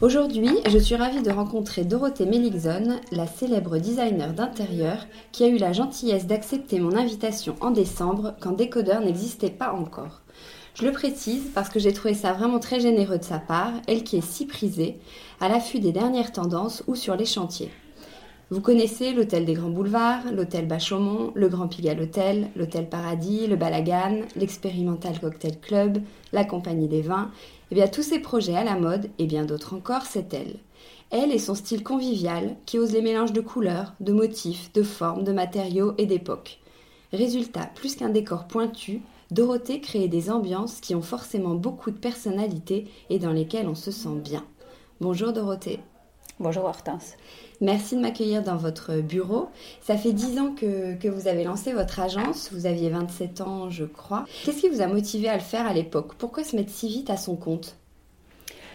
Aujourd'hui, je suis ravie de rencontrer Dorothée Meligson, la célèbre designer d'intérieur qui a eu la gentillesse d'accepter mon invitation en décembre quand Décodeur n'existait pas encore. Je le précise parce que j'ai trouvé ça vraiment très généreux de sa part, elle qui est si prisée, à l'affût des dernières tendances ou sur les chantiers. Vous connaissez l'hôtel des Grands Boulevards, l'hôtel Bachaumont, le Grand Pigalle Hôtel, l'hôtel Paradis, le Balagan, l'expérimental Cocktail Club, la Compagnie des Vins eh bien, tous ces projets à la mode, et bien d'autres encore, c'est elle. Elle et son style convivial, qui ose les mélanges de couleurs, de motifs, de formes, de matériaux et d'époques. Résultat, plus qu'un décor pointu, Dorothée crée des ambiances qui ont forcément beaucoup de personnalité et dans lesquelles on se sent bien. Bonjour Dorothée. Bonjour Hortense. Merci de m'accueillir dans votre bureau. Ça fait dix ans que, que, vous avez lancé votre agence. Vous aviez 27 ans, je crois. Qu'est-ce qui vous a motivé à le faire à l'époque? Pourquoi se mettre si vite à son compte?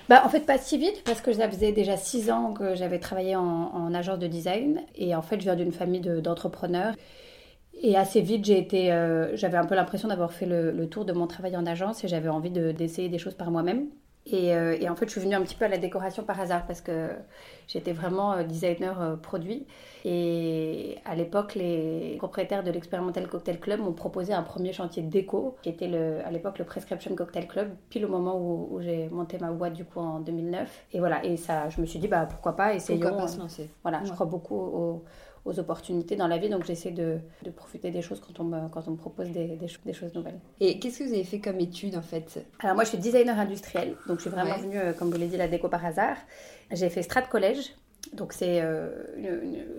Bah, en fait, pas si vite, parce que ça faisait déjà six ans que j'avais travaillé en, agence de design. Et en fait, je viens d'une famille d'entrepreneurs. et assez vite, j'ai été, euh, j'avais un peu l'impression d'avoir fait le, tour de mon travail en agence et j'avais envie d'essayer des choses par moi-même. Euh, et, en fait, je suis venue un petit peu à la décoration par hasard parce que j'étais vraiment euh, designer euh, produit. Et à l'époque, les propriétaires de l'Expérimental Cocktail Club m'ont proposé un premier chantier de déco qui était le, à l'époque le Prescription Cocktail Club, pile au moment où, j'ai monté ma boîte du coup en 2009. Et voilà, et ça, je me suis dit, bah, pourquoi pas, essayons. Pourquoi pas se lancer Voilà, je crois beaucoup au aux opportunités dans la vie. Donc j'essaie de, de, profiter des choses quand on me, quand on me propose des, des, choses nouvelles. Et qu'est-ce que vous avez fait comme étude en fait? Alors moi je suis designer industriel, donc je suis vraiment venue, euh, comme vous l'avez dit, la déco par hasard. J'ai fait Strat Collège, donc c'est euh,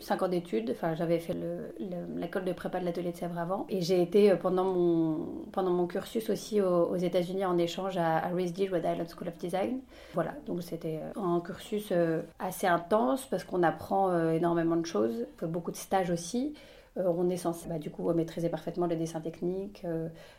5 ans d'études. Enfin, j'avais fait l'école de prépa de l'atelier de Sèvres avant. Et j'ai été euh, pendant mon, pendant mon cursus aussi aux, États-Unis en échange à, à RISD, Rhode Island School of Design. Voilà, donc c'était euh, un cursus euh, assez intense parce qu'on apprend énormément de choses. Beaucoup de stages aussi. On est censé bah, du coup maîtriser parfaitement le dessin technique,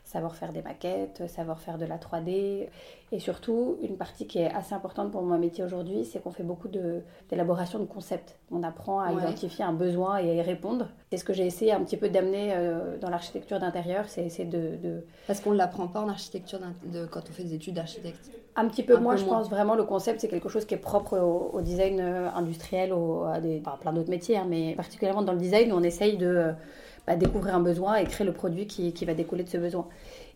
savoir faire des maquettes, savoir faire de la 3D. Et surtout, une partie qui est assez importante pour mon métier aujourd'hui, c'est qu'on fait beaucoup d'élaboration de, concepts. On apprend à identifier un besoin et à y répondre. C'est ce que j'ai essayé un petit peu d'amener euh, dans l'architecture d'intérieur, c'est essayer de, Parce qu'on ne l'apprend pas en architecture de, quand on fait des études d'architecte Un petit peu, moi je pense vraiment le concept, c'est quelque chose qui est propre au, design euh, industriel, au, à, des, plein d'autres métiers, hein, mais particulièrement dans le design, on essaye de euh, bah, découvrir un besoin et créer le produit qui, qui va découler de ce besoin.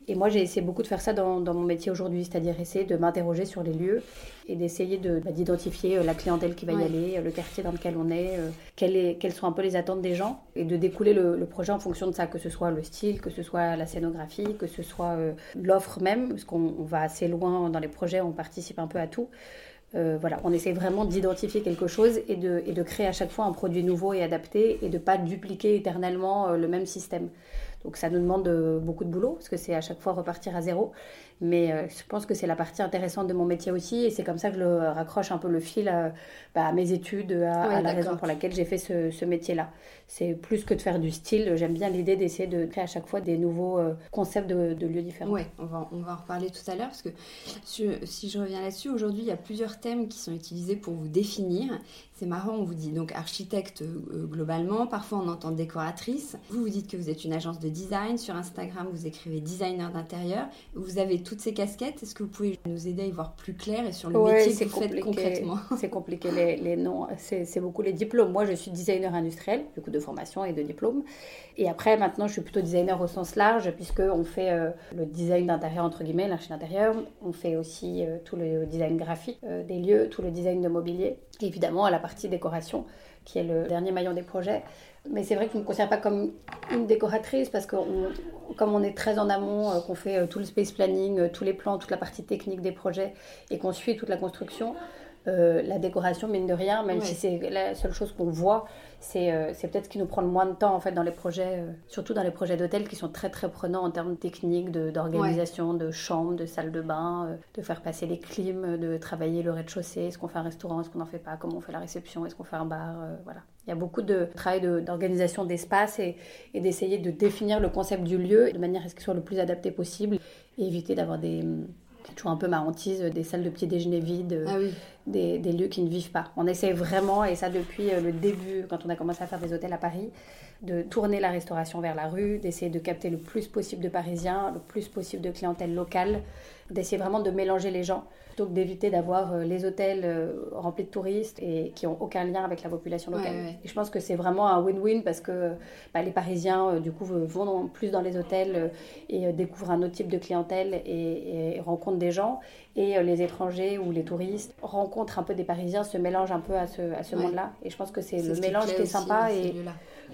Et moi, j'ai essayé beaucoup de faire ça dans, mon métier aujourd'hui, c'est-à-dire essayer de m'interroger sur les lieux et d'essayer bah, d'identifier euh, la clientèle qui va y aller, euh, le quartier dans lequel on est, euh, quelles, sont un peu les attentes des gens, et de découler le, projet en fonction de ça, que ce soit le style, que ce soit la scénographie, que ce soit l'offre même, parce qu'on va assez loin dans les projets, on participe un peu à tout. voilà, on essaie vraiment d'identifier quelque chose et de, et de créer à chaque fois un produit nouveau et adapté et de pas dupliquer éternellement le même système. Donc ça nous demande beaucoup de boulot parce que c'est à chaque fois repartir à zéro. Mais euh, je pense que c'est la partie intéressante de mon métier aussi. Et c'est comme ça que je le raccroche un peu le fil à, bah, mes études, à, la raison pour laquelle j'ai fait ce, métier-là. C'est plus que de faire du style. J'aime bien l'idée d'essayer de créer à chaque fois des nouveaux euh, concepts de, lieux différents. Oui, on va, on va en reparler tout à l'heure. Parce que si je reviens là-dessus, aujourd'hui, il y a plusieurs thèmes qui sont utilisés pour vous définir. C'est marrant, on vous dit donc architecte euh, globalement, parfois on entend décoratrice. Vous, vous dites que vous êtes une agence de design. Sur Instagram, vous écrivez designer d'intérieur. Vous avez toutes ces casquettes. Est-ce que vous pouvez nous aider à y voir plus clair et sur le métier que vous faites concrètement? C'est compliqué les, les noms. C'est beaucoup les diplômes. Moi, je suis designer industriel, du coup de formation et de diplôme. Et après, maintenant, je suis plutôt designer au sens large, puisqu'on fait euh, le design d'intérieur, entre guillemets, l'archi d'intérieur. On fait aussi euh, tout le design graphique des lieux, tout le design de mobilier. Évidemment, à la partie décoration, qui est le dernier maillon des projets. Mais c'est vrai que je ne me considère pas comme une décoratrice parce que comme on est très en amont, euh, qu'on fait euh, tout le space planning, euh, tous les plans, toute la partie technique des projets et qu'on suit toute la construction, la décoration, mine de rien, même si c'est la seule chose qu'on voit, c'est peut-être ce qui nous prend le moins de temps en fait dans les projets, surtout dans les projets d'hôtel qui sont très très prenants en termes techniques, d'organisation, de, chambres, de salles de bain, de faire passer les clims, de travailler le rez-de-chaussée, est-ce qu'on fait un restaurant, est-ce qu'on n'en fait pas, comment on fait la réception, est-ce qu'on fait un bar, voilà. Il y a beaucoup de travail d'organisation d'espace et, d'essayer de définir le concept du lieu de manière à ce qu'il soit le plus adapté possible et éviter d'avoir des, toujours un peu ma hantise, des salles de petit déjeuner vides, ah des, des, lieux qui ne vivent pas. On essaie vraiment, et ça depuis euh, le début, quand on a commencé à faire des hôtels à Paris, de tourner la restauration vers la rue, d'essayer de capter le plus possible de Parisiens, le plus possible de clientèle locale, d'essayer vraiment de mélanger les gens, plutôt que d'éviter d'avoir euh, les hôtels euh, remplis de touristes et qui n'ont aucun lien avec la population locale. Et je pense que c'est vraiment un win-win parce que bah, les Parisiens, du coup, vont plus dans les hôtels et découvrent un autre type de clientèle et, rencontrent des gens. Et les étrangers ou les touristes rencontrent un peu des Parisiens, se mélangent un peu à ce, à ce monde-là. Et je pense que c'est le mélange qui, est sympa. Et,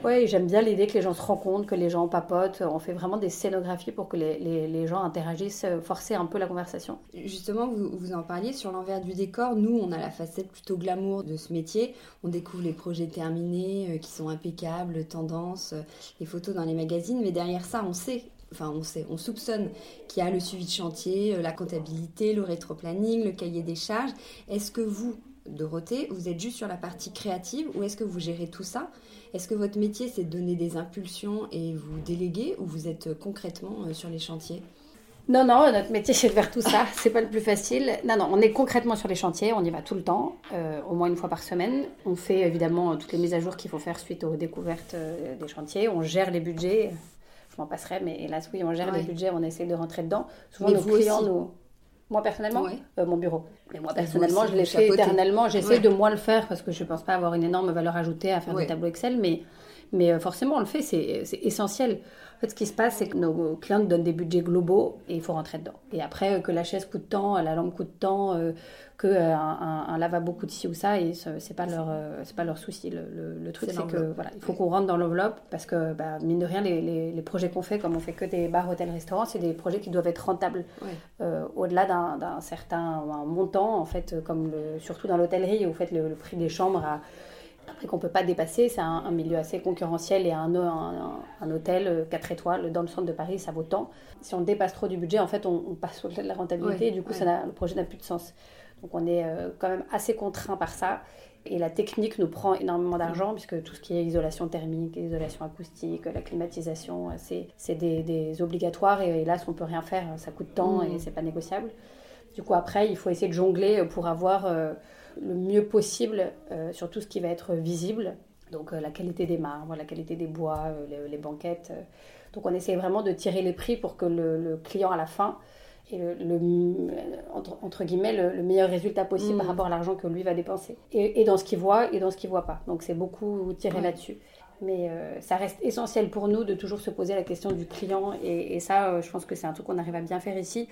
oui, j'aime bien l'idée que les gens se rencontrent, que les gens papotent. On fait vraiment des scénographies pour que les, les, gens interagissent, euh, forcer un peu la conversation. Justement, vous, vous en parliez sur l'envers du décor. Nous, on a la facette plutôt glamour de ce métier. On découvre les projets terminés euh, qui sont impeccables, tendances, euh, les photos dans les magazines. Mais derrière ça, on sait enfin on sait, on soupçonne qu'il y a le suivi de chantier, la comptabilité, le rétroplanning, le cahier des charges. Est-ce que vous, Dorothée, vous êtes juste sur la partie créative ou est-ce que vous gérez tout ça? Est-ce que votre métier, c'est de donner des impulsions et vous déléguer ou vous êtes euh, concrètement euh, sur les chantiers? Non, non, notre métier c'est de faire tout ça, c'est pas le plus facile. Non, non, on est concrètement sur les chantiers, on y va tout le temps, euh, au moins une fois par semaine. On fait évidemment toutes les mises à jour qu'il faut faire suite aux découvertes des chantiers, on gère les budgets, je m'en passerai, mais hélas, oui, on gère les budgets, on essaie de rentrer dedans. Souvent, nos clients nous. Moi personnellement, mon bureau. Mais moi personnellement, je l'ai fait éternellement. J'essaie de moins le faire parce que je ne pense pas avoir une énorme valeur ajoutée à faire des tableaux Excel, mais, mais euh, forcément on le fait, c'est essentiel. En fait, ce qui se passe, c'est que nos clients nous donnent des budgets globaux et il faut rentrer dedans. Et après, euh, que la chaise coûte tant, la lampe coûte tant, euh, que un, un, lavabo coûte ci ou ça, et c'est pas leur c'est pas leur souci. Le, truc, c'est que voilà, il faut qu'on rentre dans l'enveloppe parce que bah, mine de rien, les, les, projets qu'on fait, comme on fait que des bars, hôtels, restaurants, c'est des projets qui doivent être rentables au-delà d'un certain montant, en fait, comme le, surtout dans l'hôtellerie, où vous faites le, prix des chambres à après qu'on ne peut pas dépasser. C'est un, milieu assez concurrentiel et un, un, hôtel 4 euh, étoiles dans le centre de Paris, ça vaut tant. Si on dépasse trop du budget, en fait, on, passe au-delà de la rentabilité et du coup, ça le projet n'a plus de sens. Donc on est euh, quand même assez contraint par ça. Et la technique nous prend énormément d'argent, puisque tout ce qui est isolation thermique, isolation acoustique, la climatisation, c'est des, des, obligatoires. Et hélas, on ne peut rien faire, ça coûte tant et et c'est pas négociable. Du coup, après, il faut essayer de jongler pour avoir euh, le mieux possible euh, sur tout ce qui va être visible. Donc euh, la qualité des marbres, la qualité des bois, euh, les, banquettes. Donc on essaie vraiment de tirer les prix pour que le, client à la fin ait le, entre, guillemets le, meilleur résultat possible par mm. rapport à l'argent que lui va dépenser. Et, dans ce qu'il voit et dans ce qu'il voit pas. Donc c'est beaucoup tiré là-dessus. Mais ça reste essentiel pour nous de toujours se poser la question du client. Et, et ça, je pense que c'est un truc qu'on arrive à bien faire ici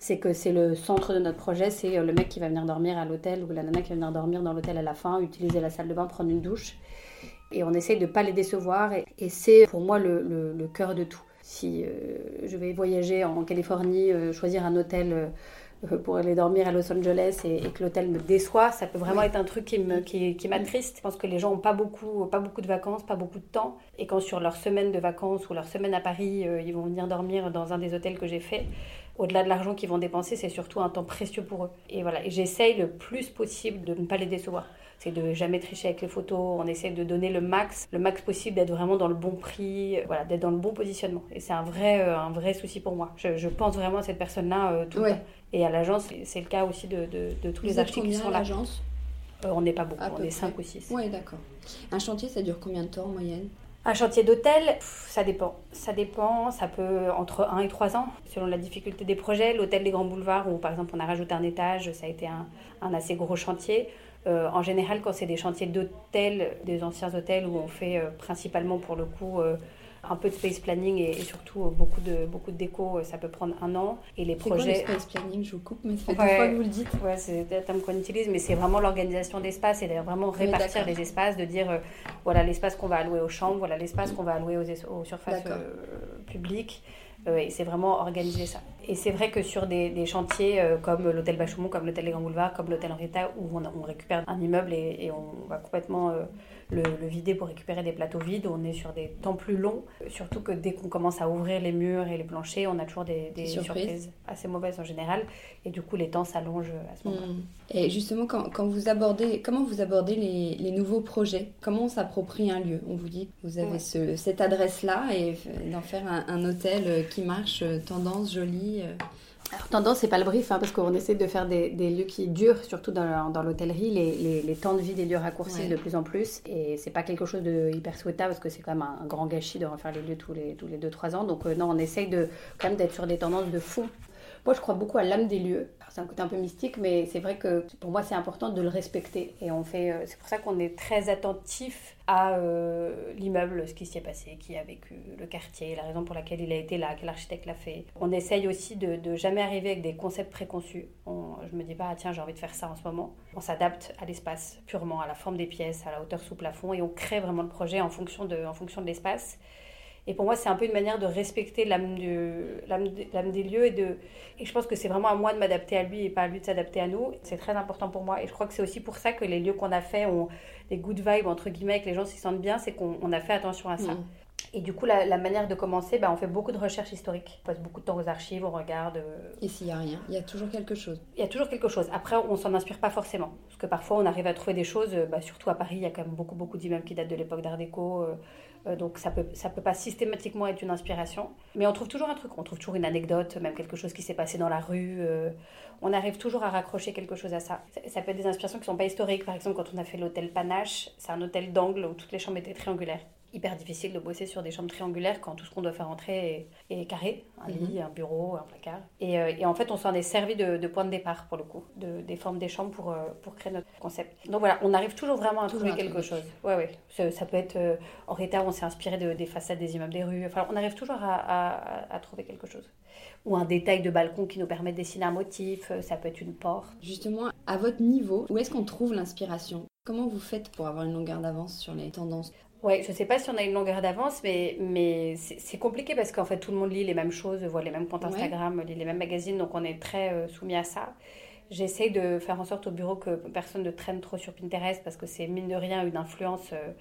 c'est que c'est le centre de notre projet, c'est euh, le mec qui va venir dormir à l'hôtel ou la nana qui va venir dormir dans l'hôtel à la fin, utiliser la salle de bain, prendre une douche. Et on essaye de ne pas les décevoir et, c'est pour moi le, le, cœur de tout. Si euh, je vais voyager en Californie, euh, choisir un hôtel euh, pour aller dormir à Los Angeles et, que l'hôtel me déçoit, ça peut vraiment être un truc qui me qui, qui m'attriste. Je pense que les gens ont pas beaucoup pas beaucoup de vacances, pas beaucoup de temps et quand sur leur semaine de vacances ou leur semaine à Paris, euh, ils vont venir dormir dans un des hôtels que j'ai fait, au-delà de l'argent qu'ils vont dépenser, c'est surtout un temps précieux pour eux. Et voilà, j'essaye le plus possible de ne pas les décevoir c'est de jamais tricher avec les photos. On essaie de donner le max, le max possible, d'être vraiment dans le bon prix, euh, voilà, d'être dans le bon positionnement. Et c'est un vrai, un vrai souci pour moi. Je, pense vraiment à cette personne-là tout le temps. Et à l'agence, c'est le cas aussi de, de, tous les artistes qui sont l'agence? Euh, On n'est pas beaucoup, on est 5 ou 6. Oui, d'accord. Un chantier, ça dure combien de temps en moyenne? Un chantier d'hôtel, ça dépend. Ça dépend, ça peut entre 1 et 3 ans, selon la difficulté des projets. L'hôtel des Grands Boulevards, où par exemple on a rajouté un étage, ça a été un, assez gros chantier. Euh, en général, quand c'est des chantiers d'hôtel, des anciens hôtels où on fait euh, principalement pour le coup un peu de space planning et, surtout euh, beaucoup de, beaucoup de déco, euh, ça peut prendre un an. Et les projets. Quoi, le space planning Je vous coupe, mais ça fait deux fois que vous le dites. Ouais, c'est un terme qu'on utilise, mais c'est vraiment l'organisation d'espace et d'ailleurs vraiment répartir les espaces, de dire euh, voilà l'espace qu'on va allouer aux chambres, voilà l'espace qu'on va allouer aux, surfaces publiques. et c'est vraiment organiser ça. Et c'est vrai que sur des, chantiers comme l'hôtel Bachoumont, comme l'hôtel Les Grands Boulevards, comme l'hôtel Henrietta, où on, on, récupère un immeuble et, et on va complètement le, vider pour récupérer des plateaux vides. On est sur des temps plus longs, surtout que dès qu'on commence à ouvrir les murs et les planchers, on a toujours des, surprises. assez mauvaises en général. Et du coup, les temps s'allongent à ce moment-là. Hmm. Et justement, quand, vous abordez, comment vous abordez les, nouveaux projets? Comment on s'approprie un lieu? On vous dit, vous avez cette adresse-là et d'en faire un, un, hôtel qui marche, tendance, joli. Alors, tendance, c'est pas le brief, hein, parce qu'on essaie de faire des, lieux qui durent, surtout dans, dans l'hôtellerie. Les, les, temps de vie des lieux raccourcissent de plus en plus. Et c'est pas quelque chose de hyper souhaitable, parce que c'est quand même un, grand gâchis de refaire les lieux tous les, tous les 2-3 ans. Donc, euh, non, on essaye de, quand même d'être sur des tendances de fond moi, je crois beaucoup à l'âme des lieux. C'est un côté un peu mystique, mais c'est vrai que pour moi, c'est important de le respecter. Et on fait, euh, c'est pour ça qu'on est très attentif à euh, l'immeuble, ce qui s'y est passé, qui a vécu, le quartier, la raison pour laquelle il a été là, quel architecte l'a fait. On essaye aussi de, de, jamais arriver avec des concepts préconçus. On, je me dis pas, ah, tiens, j'ai envie de faire ça en ce moment. On s'adapte à l'espace, purement à la forme des pièces, à la hauteur sous plafond, et on crée vraiment le projet en fonction de, en fonction de l'espace. Et pour moi, c'est un peu une manière de respecter l'âme, des lieux. Et, de, et je pense que c'est vraiment à moi de m'adapter à lui et pas à lui de s'adapter à nous. C'est très important pour moi. Et je crois que c'est aussi pour ça que les lieux qu'on a fait ont des good vibes, entre guillemets, que les gens s'y sentent bien. C'est qu'on a fait attention à ça. Mm. Et du coup, la, manière de commencer, bah, on fait beaucoup de recherches historiques. On passe beaucoup de temps aux archives, on regarde. Euh, et s'il n'y a rien, il y a toujours quelque chose. Il y a toujours quelque chose. Après, on s'en inspire pas forcément. Parce que parfois, on arrive à trouver des choses, bah, surtout à Paris, il y a quand même beaucoup, beaucoup d'immeubles qui datent de l'époque d'Art déco. Euh, euh, donc ça peut, ça peut pas systématiquement être une inspiration. Mais on trouve toujours un truc, on trouve toujours une anecdote, même quelque chose qui s'est passé dans la rue. Euh, on arrive toujours à raccrocher quelque chose à ça. ça. peut être des inspirations qui sont pas historiques. Par exemple, quand on a fait l'hôtel Panache, c'est un hôtel d'angle où toutes les chambres étaient triangulaires hyper difficile de bosser sur des chambres triangulaires quand tout ce qu'on doit faire entrer est, carré, un lit, mhm. un bureau, un placard. Et, euh, et en fait, on s'en est servi de, de, point de départ pour le coup, de, des formes des chambres pour, euh, pour créer notre concept. Donc voilà, on arrive toujours vraiment à trouver quelque chose. Ouais, ouais. Ça, ça peut être euh, en retard, on s'est inspiré de, des façades des immeubles des rues. Enfin, on arrive toujours à, à, à, trouver quelque chose. Ou un détail de balcon qui nous permet de dessiner un motif, ça peut être une porte. Justement, à votre niveau, où est-ce qu'on trouve l'inspiration? Comment vous faites pour avoir une longueur d'avance sur les tendances? Ouais, je sais pas si on a une longueur d'avance, mais, mais c'est compliqué parce qu'en fait tout le monde lit les mêmes choses, voit les mêmes comptes Instagram, lit les mêmes magazines, donc on est très euh, soumis à ça. J'essaie de faire en sorte au bureau que personne ne traîne trop sur Pinterest parce que c'est mine de rien une influence euh,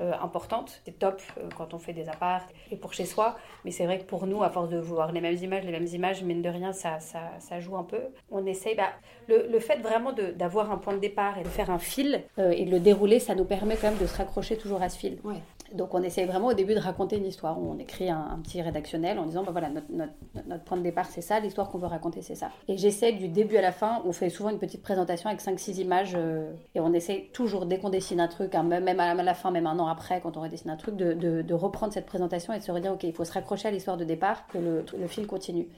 euh, importante. C'est top euh, quand on fait des apparts et pour chez soi, mais c'est vrai que pour nous, à force de voir les mêmes images, les mêmes images, mine de rien, ça, ça, ça joue un peu. On essaye, bah, le, le fait vraiment d'avoir un point de départ et de faire un fil euh, et de le dérouler, ça nous permet quand même de se raccrocher toujours à ce fil. Donc on essaye vraiment au début de raconter une histoire. On écrit un, petit rédactionnel en disant bah voilà notre, notre, point de départ c'est ça, l'histoire qu'on veut raconter c'est ça. Et j'essaie du début à la fin, on fait souvent une petite présentation avec 5-6 images et on essaie toujours dès qu'on dessine un truc, hein, même à la fin, même un an après quand on redessine un truc, de, de, reprendre cette présentation et de se redire, ok, il faut se raccrocher à l'histoire de départ, que le, le fil continue.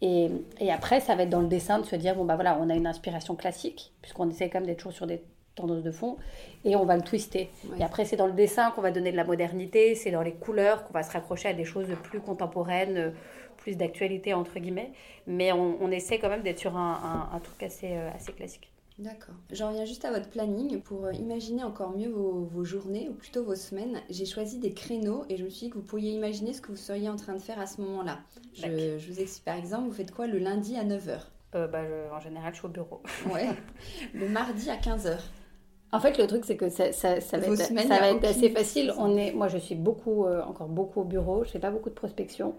Et, et, après, ça va être dans le dessin de se dire, bon, bah voilà, on a une inspiration classique, puisqu'on essaie quand même d'être toujours sur des tendances de fond, et on va le twister. Et après, c'est dans le dessin qu'on va donner de la modernité, c'est dans les couleurs qu'on va se raccrocher à des choses plus contemporaines, plus d'actualité, entre guillemets. Mais on, on, essaie quand même d'être sur un, un, un truc assez, euh, assez classique. D'accord. J'en reviens juste à votre planning. Pour euh, imaginer encore mieux vos, journées, ou plutôt vos semaines, j'ai choisi des créneaux et je me suis dit que vous pourriez imaginer ce que vous seriez en train de faire à ce moment-là. Je, je, vous explique par exemple, vous faites quoi le lundi à 9h bah, En général, je suis au bureau. Ouais. Le mardi à 15h. En fait, le truc, c'est que ça, ça, ça va, être, ça va être assez facile. On est, moi, je suis beaucoup, encore beaucoup au bureau. Je fais pas beaucoup de prospection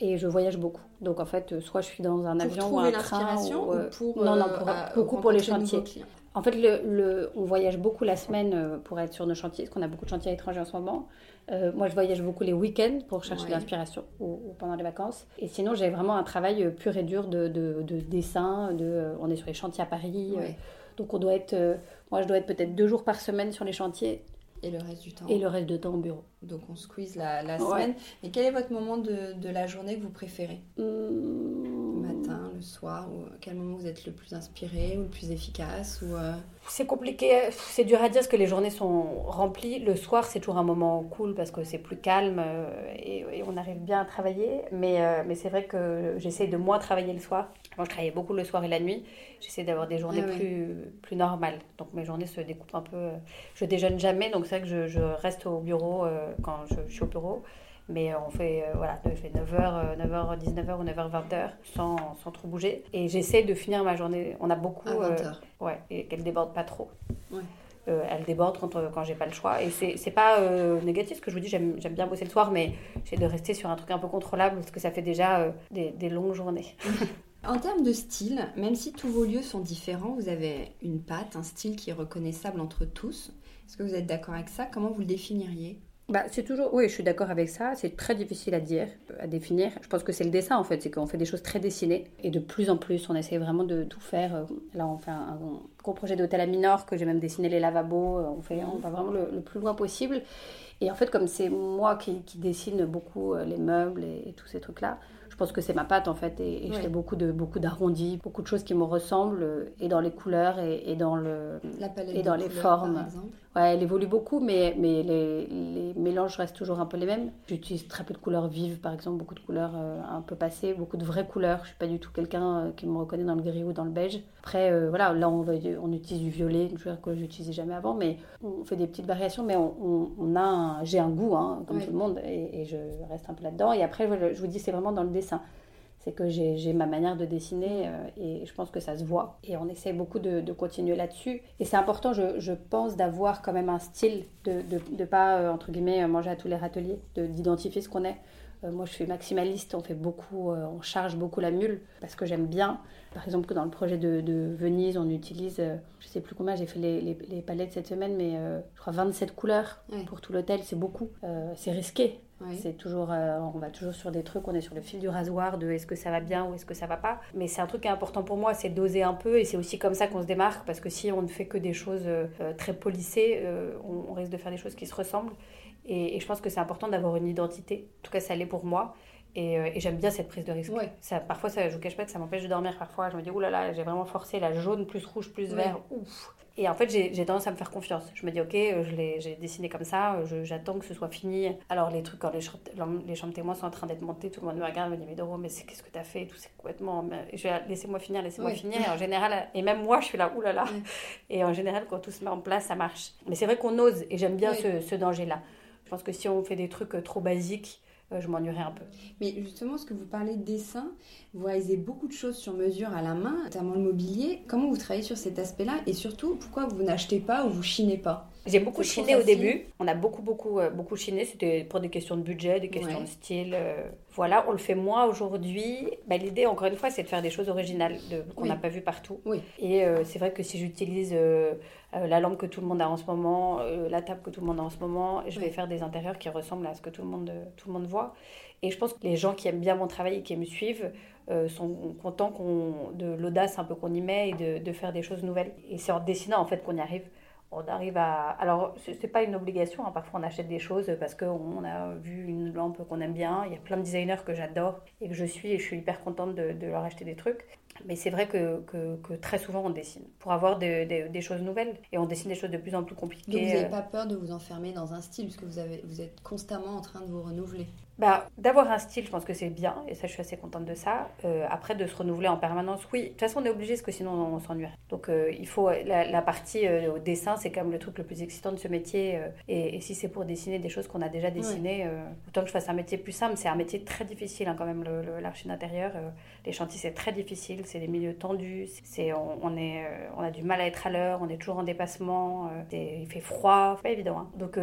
et je voyage beaucoup. Donc, en fait, soit je suis dans un avion ou un train. Ou, ou pour, non, non, pour, beaucoup pour les chantiers. En fait, le, on voyage beaucoup la semaine euh, pour être sur nos chantiers, parce qu'on a beaucoup de chantiers à l'étranger en ce moment. Euh, moi, je voyage beaucoup les week-ends pour chercher de l'inspiration ou, pendant les vacances. Et sinon, j'ai vraiment un travail euh, pur et dur de, de, dessin. De, on est sur les chantiers à Paris. Donc, on doit être, moi, je dois être peut-être deux jours par semaine sur les chantiers. Et le reste du temps. Et le reste du temps au bureau. Donc on squeeze la, la semaine. Mais quel est votre moment de, de la journée que vous préférez? Mmh. Le matin, le soir ou Quel moment vous êtes le plus inspiré ou le plus efficace ou euh? C'est compliqué, c'est dur à dire parce que les journées sont remplies. Le soir, c'est toujours un moment cool parce que c'est plus calme euh, et, on arrive bien à travailler. Mais, euh, mais c'est vrai que j'essaie de moins travailler le soir. Moi, je travaillais beaucoup le soir et la nuit. J'essaie d'avoir des journées ah plus, plus normales. Donc mes journées se découpent un peu. Je déjeune jamais, donc c'est vrai que je, je reste au bureau quand je, suis au bureau. Mais on fait, voilà, je fais 9h, 9h, 19h ou 9h, 20h sans, sans trop bouger. Et j'essaie de finir ma journée. On a beaucoup. À 20h. ouais, et qu'elle déborde pas trop. Ouais. Euh, elle déborde quand, quand j'ai pas le choix. Et c'est pas euh, négatif ce que je vous dis, j'aime bien bosser le soir, mais j'ai de rester sur un truc un peu contrôlable parce que ça fait déjà euh, des, des, longues journées. en termes de style, même si tous vos lieux sont différents, vous avez une patte, un style qui est reconnaissable entre tous. Est-ce que vous êtes d'accord avec ça? Comment vous le définiriez? Bah, c'est toujours, oui, je suis d'accord avec ça. C'est très difficile à dire, à définir. Je pense que c'est le dessin en fait, c'est qu'on fait des choses très dessinées et de plus en plus, on essaie vraiment de tout faire. Euh, là, on fait un, gros projet d'hôtel à Minorque, j'ai même dessiné les lavabos. Euh, on fait, on va vraiment le, plus loin possible. Et en fait, comme c'est moi qui, dessine beaucoup euh, les meubles et tous ces trucs-là, je pense que c'est ma patte en fait et, je fais beaucoup de beaucoup d'arrondis, beaucoup de choses qui me ressemblent et dans les couleurs et, dans le et dans les formes. Ouais, elle évolue beaucoup, mais, mais les, les, mélanges restent toujours un peu les mêmes. J'utilise très peu de couleurs vives, par exemple, beaucoup de couleurs euh, un peu passées, beaucoup de vraies couleurs. Je suis pas du tout quelqu'un euh, qui me reconnaît dans le gris ou dans le beige. Après, voilà, là on, on utilise du violet, une couleur que j'utilisais jamais avant, mais on fait des petites variations, mais on, on, a, j'ai un goût, hein, comme tout le monde, et, je reste un peu là-dedans. Et après, je vous dis, c'est vraiment dans le dessin c'est que j'ai ma manière de dessiner euh, et je pense que ça se voit. Et on essaie beaucoup de, continuer là-dessus. Et c'est important, je, pense, d'avoir quand même un style, de ne pas, euh, entre guillemets, manger à tous les râteliers, d'identifier ce qu'on est. Euh, moi, je suis maximaliste, on fait beaucoup, on charge beaucoup la mule parce que j'aime bien. Par exemple, que dans le projet de, Venise, on utilise, je sais plus combien, j'ai fait les, les, palettes cette semaine, mais je crois 27 couleurs pour tout l'hôtel, c'est beaucoup. c'est risqué c'est toujours, euh, on va toujours sur des trucs, on est sur le fil du rasoir de est-ce que ça va bien ou est-ce que ça va pas. Mais c'est un truc qui est important pour moi, c'est d'oser un peu et c'est aussi comme ça qu'on se démarque parce que si on ne fait que des choses euh, très polissées, euh, on, risque de faire des choses qui se ressemblent. Et, je pense que c'est important d'avoir une identité. En tout cas, ça l'est pour moi. Et, j'aime bien cette prise de risque. Ça, parfois, ça, je vous cache pas que ça m'empêche de dormir. Parfois, je me dis, oulala, là là, j'ai vraiment forcé la jaune plus rouge plus vert. Ouf. Et en fait, j'ai tendance à me faire confiance. Je me dis, ok, euh, j'ai dessiné comme ça, euh, j'attends que ce soit fini. Alors, les trucs, quand les, les chambres témoins sont en train d'être montées, tout le monde me regarde, me dit, mais Doro, mais qu'est-ce que tu as fait Tout c'est complètement. Laissez-moi finir, laissez-moi finir. Et en général, et même moi, je suis là, oulala. Et en général, quand tout se met en place, ça marche. Mais c'est vrai qu'on ose, et j'aime bien ce, ce danger-là. Je pense que si on fait des trucs euh, trop basiques, je m'ennuierais un peu. Mais justement, ce que vous parlez de dessin, vous réalisez beaucoup de choses sur mesure à la main, notamment le mobilier. Comment vous travaillez sur cet aspect-là Et surtout, pourquoi vous n'achetez pas ou vous chinez pas? J'ai beaucoup chiné au début. On a beaucoup, beaucoup, euh, beaucoup chiné. C'était pour des questions de budget, des questions de style. Euh, voilà, on le fait moins aujourd'hui. Bah, L'idée, encore une fois, c'est de faire des choses originales qu'on n'a pas vues partout. Oui. Et euh, c'est vrai que si j'utilise la lampe que tout le monde a en ce moment, la table que tout le monde a en ce moment, je vais faire des intérieurs qui ressemblent à ce que tout le monde, tout le monde voit. Et je pense que les gens qui aiment bien mon travail et qui me suivent euh, sont contents qu'on, de l'audace un peu qu'on y met et de, de, faire des choses nouvelles. Et c'est en dessinant en fait qu'on y arrive. On arrive à. Alors, c'est pas une obligation, hein. parfois on achète des choses parce qu'on a vu une lampe qu'on aime bien. Il y a plein de designers que j'adore et que je suis et je suis hyper contente de, de leur acheter des trucs. Mais c'est vrai que, que, très souvent on dessine pour avoir des choses nouvelles et on dessine des choses de plus en plus compliquées. Donc vous n'avez pas peur de vous enfermer dans un style parce que vous, avez, vous êtes constamment en train de vous renouveler bah, D'avoir un style, je pense que c'est bien, et ça, je suis assez contente de ça. Euh, après, de se renouveler en permanence, oui. De toute façon, on est obligé, parce que sinon, on s'ennuierait. Donc, euh, il faut. La, partie au dessin, c'est quand même le truc le plus excitant de ce métier. Et, si c'est pour dessiner des choses qu'on a déjà dessinées, autant que je fasse un métier plus simple, c'est un métier très difficile, hein, quand même, l'archi d'intérieur. les chantiers, c'est très difficile, c'est des milieux tendus, c'est, on, est, on a du mal à être à l'heure, on est toujours en dépassement, il fait froid, c'est pas évident. Hein. Donc,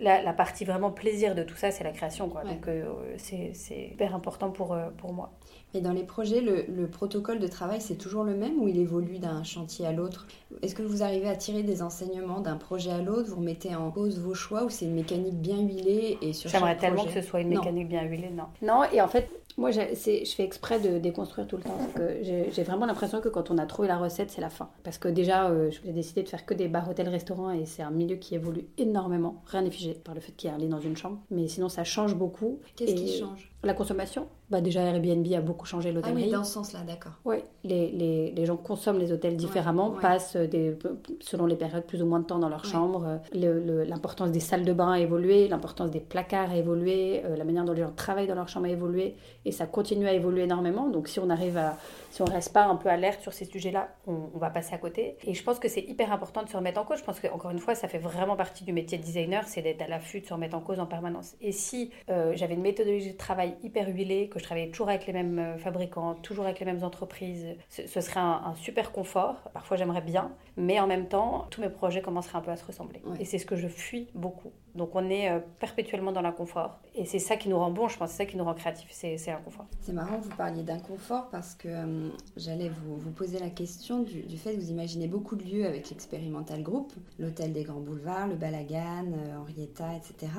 la, la, partie vraiment plaisir de tout ça, c'est la création. Quoi. Donc euh, c'est hyper important pour, euh, pour moi. Et dans les projets, le, le protocole de travail, c'est toujours le même ou il évolue d'un chantier à l'autre? Est-ce que vous arrivez à tirer des enseignements d'un projet à l'autre? Vous remettez en cause vos choix ou c'est une mécanique bien huilée et sur J'aimerais tellement que ce soit une mécanique bien huilée, non. Non, et en fait, moi, je fais exprès de déconstruire tout le temps. J'ai vraiment l'impression que quand on a trouvé la recette, c'est la fin. Parce que déjà, euh, j'ai décidé de faire que des bars, hôtels, restaurants et c'est un milieu qui évolue énormément. Rien n'est figé par le fait qu'il y ait un lit dans une chambre. Mais sinon, ça change beaucoup. Qu'est-ce qui change? La consommation. Bah, déjà, Airbnb a beaucoup changé l'hôtellerie. Ah oui, dans ce sens-là, d'accord. Oui, les, les, les, gens consomment les hôtels différemment, passent des, selon les périodes plus ou moins de temps dans leur chambre. L'importance des salles de bain a évolué, l'importance des placards a évolué, euh, la manière dont les gens travaillent dans leur chambre a évolué et ça continue à évoluer énormément. Donc si on arrive à, si on reste pas un peu alerte sur ces sujets-là, on, va passer à côté. Et je pense que c'est hyper important de se remettre en cause. Je pense qu'encore une fois, ça fait vraiment partie du métier de designer, c'est d'être à l'affût, de se remettre en cause en permanence. Et si euh, j'avais une méthodologie de travail hyper huilée, que je travaillais toujours avec les mêmes euh, fabricants, toujours avec les mêmes entreprises, ce, serait un, super confort. Parfois, j'aimerais bien, mais en même temps, tous mes projets commenceraient un peu à se ressembler. Et c'est ce que je fuis beaucoup. Donc on est euh, perpétuellement dans l'inconfort. Et c'est ça qui nous rend bon, je pense, c'est ça qui nous rend créatifs, c'est l'inconfort. C'est marrant que vous parliez d'inconfort parce que euh, j'allais vous, vous, poser la question du, fait que vous imaginez beaucoup de lieux avec l'expérimental group, l'hôtel des Grands Boulevards, le Balagan, euh, Henrietta, etc.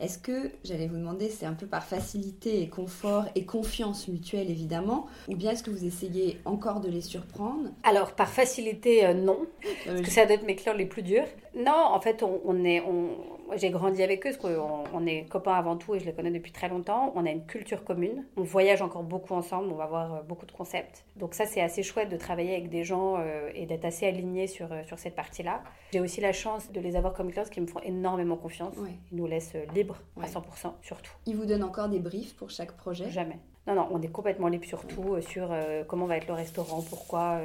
Est-ce que, j'allais vous demander, c'est un peu par facilité et confort et confiance mutuelle évidemment, ou bien est-ce que vous essayez encore de les surprendre? Alors par facilité, non, parce que ça doit être mes clients les plus durs. Non, en fait, on, on est... On j'ai grandi avec eux, parce qu'on on est copains avant tout et je les connais depuis très longtemps. On a une culture commune. On voyage encore beaucoup ensemble, on va voir euh, beaucoup de concepts. Donc ça, c'est assez chouette de travailler avec des gens euh, et d'être assez aligné sur, euh, sur cette partie-là. J'ai aussi la chance de les avoir comme clients qui me font énormément confiance. Ils nous laissent libres à 100%, surtout. Ils vous donnent encore des briefs pour chaque projet? Jamais. Non, non, on est complètement libre surtout sur comment va être le restaurant, pourquoi.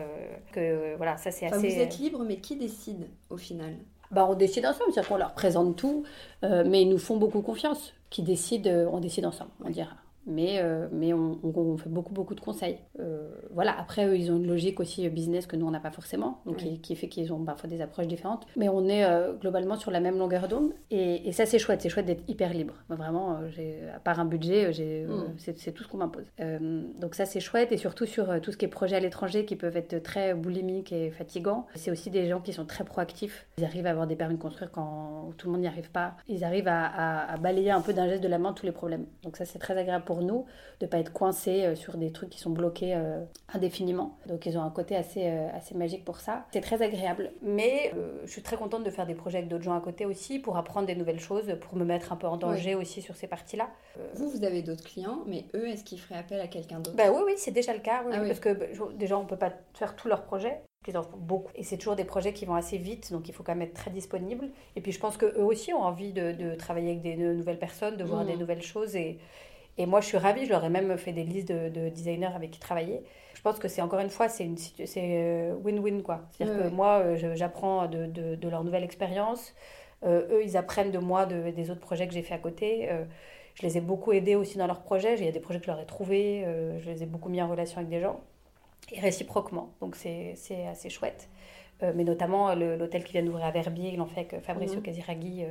que voilà, ça c'est assez. vous êtes libre, mais qui décide au final? Bah, on décide ensemble, c'est-à-dire qu'on leur présente tout, euh, mais ils nous font beaucoup confiance. Qui décident, euh, on décide ensemble, on dira mais, euh, mais on, on, fait beaucoup, beaucoup de conseils. Euh, voilà, après, eux, ils ont une logique aussi euh, business que nous, on n'a pas forcément, donc qui, fait qu'ils ont parfois des approches différentes. Mais on est globalement sur la même longueur d'onde, et, et, ça, c'est chouette, c'est chouette d'être hyper libre. Vraiment, à part un budget, mm. c'est tout ce qu'on m'impose. donc ça, c'est chouette, et surtout sur tout ce qui est projet à l'étranger, qui peuvent être très boulimiques et fatigants. C'est aussi des gens qui sont très proactifs. Ils arrivent à avoir des permis de construire quand tout le monde n'y arrive pas. Ils arrivent à, à, à balayer un peu d'un geste de la main tous les problèmes. Donc ça, c'est très agréable pour nous, de ne pas être coincés euh, sur des trucs qui sont bloqués euh, indéfiniment. Donc ils ont un côté assez, euh, assez magique pour ça. C'est très agréable. Mais je suis très contente de faire des projets avec d'autres gens à côté aussi pour apprendre des nouvelles choses, pour me mettre un peu en danger aussi sur ces parties-là. Vous, vous avez d'autres clients, mais eux, est-ce qu'ils feraient appel à quelqu'un d'autre? Bah, Oui, oui, c'est déjà le cas. Ah parce que bah, déjà, on ne peut pas faire tous leurs projets ils en font beaucoup. Et c'est toujours des projets qui vont assez vite, donc il faut quand même être très disponible. Et puis je pense qu'eux aussi ont envie de, de, travailler avec des nouvelles personnes, de voir mmh. des nouvelles choses. Et, et moi, je suis ravie. Je leur ai même fait des listes de, designers avec qui travailler. Je pense que c'est encore une fois, c'est euh, win-win quoi. C'est-à-dire que moi, euh, j'apprends de, de, de, leur nouvelle expérience. Euh, eux, ils apprennent de moi, de, des autres projets que j'ai fait à côté. je les ai beaucoup aidés aussi dans leurs projets. Il y a des projets que je leur ai trouvés. je les ai beaucoup mis en relation avec des gens. Et réciproquement. Donc c'est assez chouette. mais notamment l'hôtel qui vient d'ouvrir à Verbier, ils l'ont fait avec Fabrizio mmh. Casiraghi.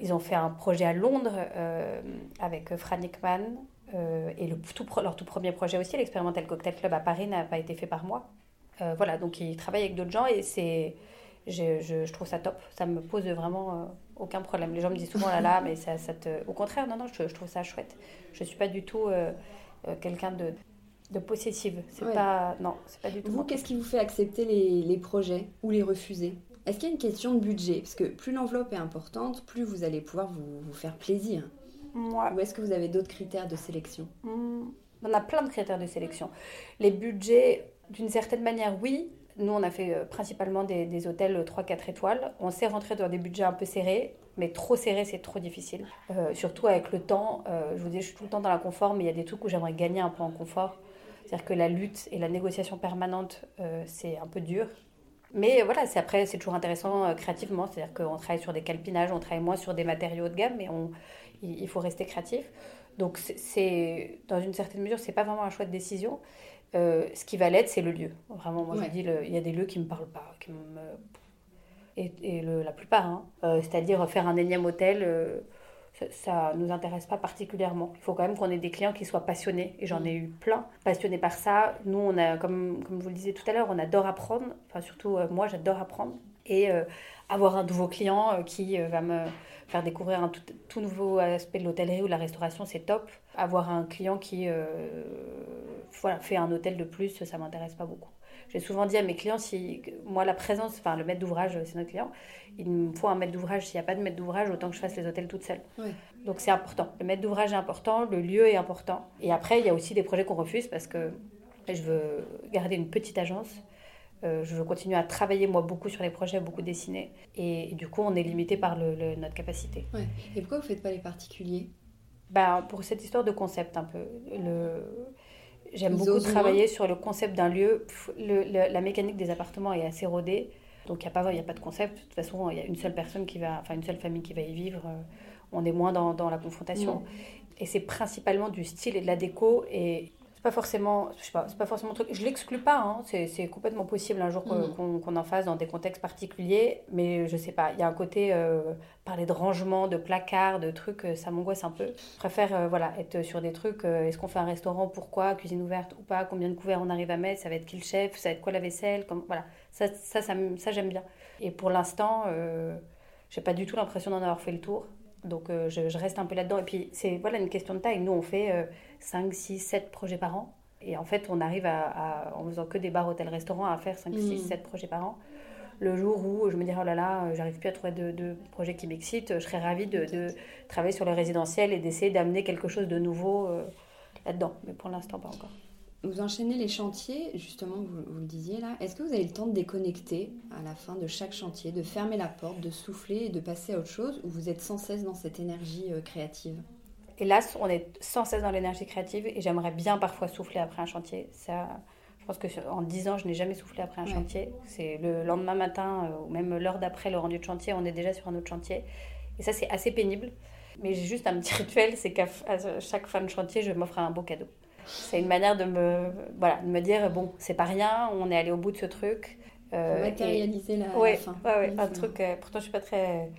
ils ont fait un projet à Londres avec Fran Nickman, euh, et le tout, leur tout premier projet aussi, l'expérimental cocktail club à Paris, n'a pas été fait par moi. Euh, voilà, donc ils travaillent avec d'autres gens et c'est, je, je, trouve ça top. Ça me pose vraiment euh, aucun problème. Les gens me disent souvent là là, mais ça, ça te... au contraire, non non, je, je, trouve ça chouette. Je suis pas du tout quelqu'un de, de possessive. C'est pas non, c'est pas du tout. Vous, qu'est-ce qui vous fait accepter les, les projets ou les refuser? Est-ce qu'il y a une question de budget? Parce que plus l'enveloppe est importante, plus vous allez pouvoir vous, vous faire plaisir. Ou est-ce que vous avez d'autres critères de sélection? Hmm. On a plein de critères de sélection. Les budgets, d'une certaine manière, oui. Nous, on a fait euh, principalement des, hôtels 3-4 étoiles. On s'est rentré dans des budgets un peu serrés, Mais trop serré, c'est trop difficile. Euh, surtout avec le temps. Euh, je vous dis, je suis tout le temps dans la confort, mais il y a des trucs où j'aimerais gagner un peu en confort. C'est-à-dire que la lutte et la négociation permanente, c'est un peu dur. Mais voilà, c'est après, c'est toujours intéressant créativement. C'est-à-dire qu'on travaille sur des calpinages, on travaille moins sur des matériaux haut de gamme, mais on, il, faut rester créatif. Donc, c'est, dans une certaine mesure, c'est pas vraiment un choix de décision. ce qui va l'être, c'est le lieu. Vraiment, moi, je dis, il y a des lieux qui me parlent pas, qui me, et, la plupart. Hein. Euh, c'est-à-dire faire un énième hôtel, euh, ça ne nous intéresse pas particulièrement. Il faut quand même qu'on ait des clients qui soient passionnés, et j'en ai eu plein, passionnés par ça. Nous, on a, comme, comme je vous le disais tout à l'heure, on adore apprendre, enfin surtout euh, moi, j'adore apprendre. Et avoir un nouveau client qui va me faire découvrir un tout, tout nouveau aspect de l'hôtellerie ou de la restauration, c'est top. Avoir un client qui voilà, fait un hôtel de plus, ça ne m'intéresse pas beaucoup. J'ai souvent dit à mes clients, si moi la présence, enfin le maître d'ouvrage, c'est notre client, il me faut un maître d'ouvrage. S'il n'y a pas de maître d'ouvrage, autant que je fasse les hôtels toute seule. Donc c'est important. Le maître d'ouvrage est important, le lieu est important. Et après, il y a aussi des projets qu'on refuse parce que je veux garder une petite agence. Euh, je veux continuer à travailler moi beaucoup sur les projets, beaucoup dessiner. Et, du coup, on est limité par le, notre capacité. Et pourquoi vous ne faites pas les particuliers? Ben, Pour cette histoire de concept un peu. Le J'aime beaucoup travailler sur le concept d'un lieu. la mécanique des appartements est assez rodée. Donc il n'y a, pas, a pas de concept. De toute façon, il y a une seule personne qui va, enfin une seule famille qui va y vivre. Euh, on est moins dans, dans la confrontation. Et c'est principalement du style et de la déco. Et c'est pas forcément, je sais pas, c'est pas forcément truc. Je l'exclus pas, hein, c'est complètement possible un jour mm. qu'on en fasse dans des contextes particuliers, mais je sais pas. Il y a un côté euh, parler de rangement, de placard, de trucs, euh, ça m'angoisse un peu. Je préfère euh, voilà être sur des trucs. Est-ce qu'on fait un restaurant Pourquoi Cuisine ouverte ou pas Combien de couverts on arrive à mettre Ça va être qui le chef Ça va être quoi la vaisselle Comme voilà, ça ça ça, ça j'aime bien. Et pour l'instant, j'ai pas du tout l'impression d'en avoir fait le tour. Donc euh, je, reste un peu là-dedans. Et puis c'est voilà une question de taille. Nous, on fait 5, 6, 7 projets par an. Et en fait, on arrive à, en faisant que des bars, hôtels, restaurants, à faire 5, 6, 7 projets par an. Le jour où je me dirais, oh là là, euh, j'arrive plus à trouver de, projets qui m'excitent, je serais ravie de, travailler sur le résidentiel et d'essayer d'amener quelque chose de nouveau euh, là-dedans. Mais pour l'instant, pas encore. Vous enchaînez les chantiers, justement, vous, vous le disiez là. Est-ce que vous avez le temps de déconnecter à la fin de chaque chantier, de fermer la porte, de souffler et de passer à autre chose, ou vous êtes sans cesse dans cette énergie euh, créative? Hélas, on est sans cesse dans l'énergie créative et j'aimerais bien parfois souffler après un chantier. Ça, je pense que en 10 ans, je n'ai jamais soufflé après un chantier. C'est le lendemain matin euh, ou même l'heure d'après le rendu de chantier, on est déjà sur un autre chantier. Et ça, c'est assez pénible. Mais j'ai juste un petit rituel, c'est qu'à chaque fin de chantier, je m'offre un beau cadeau. C'est une manière de me, voilà, de me dire bon, c'est pas rien, on est allé au bout de ce truc. Euh, matérialiser la, ouais, fin. Ouais, ouais, un truc. Euh, pourtant, je suis pas très.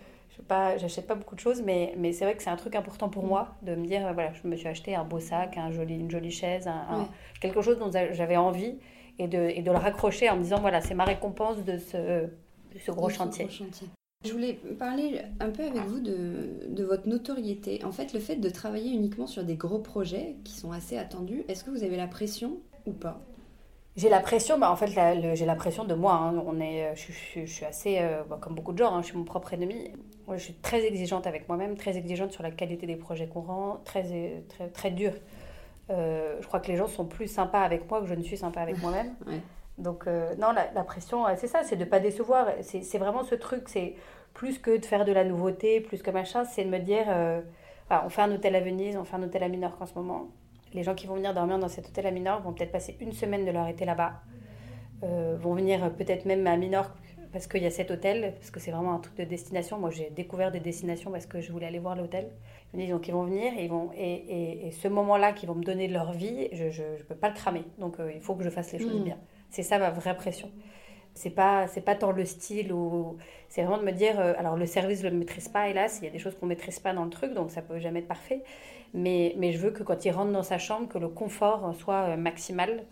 Pas, j'achète pas beaucoup de choses, mais, mais c'est vrai que c'est un truc important pour moi de me dire voilà, je me suis acheté un beau sac, un joli, une jolie chaise, un, quelque chose dont j'avais envie et de, et de le raccrocher en me disant voilà, c'est ma récompense de ce, de ce gros chantier. Ce gros chantier. Je voulais parler un peu avec vous de, de, votre notoriété. En fait, le fait de travailler uniquement sur des gros projets qui sont assez attendus, est-ce que vous avez la pression ou pas? J'ai la pression, bah en fait, j'ai la pression de moi. Hein. On est, je, je, suis assez, euh, bah, comme beaucoup de gens, hein, je suis mon propre ennemi. Moi, je suis très exigeante avec moi-même, très exigeante sur la qualité des projets qu'on rend, très, très, très dure. Euh, je crois que les gens sont plus sympas avec moi que je ne suis sympa avec moi-même. Donc, euh, non, la, la pression, c'est ça, c'est de ne pas décevoir. C'est vraiment ce truc, c'est plus que de faire de la nouveauté, plus que machin, c'est de me dire, on fait un hôtel à Venise, on fait un hôtel à Minorque en ce moment les gens qui vont venir dormir dans cet hôtel à Minorque vont peut-être passer une semaine de leur été là-bas, euh, vont venir peut-être même à Minorque parce qu'il y a cet hôtel, parce que c'est vraiment un truc de destination. Moi, j'ai découvert des destinations parce que je voulais aller voir l'hôtel. Donc, ils vont venir et, ils vont, et, et, ce moment-là qu'ils vont me donner de leur vie, je ne peux pas le cramer. Donc, euh, il faut que je fasse les choses mmh. bien. C'est ça ma vraie pression. C'est pas, c'est pas tant le style ou c'est vraiment de me dire, euh, alors le service je le maîtrise pas, hélas, il y a des choses qu'on maîtrise pas dans le truc, donc ça peut jamais être parfait. Mais, mais je veux que quand il rentre dans sa chambre, que le confort soit euh, maximal.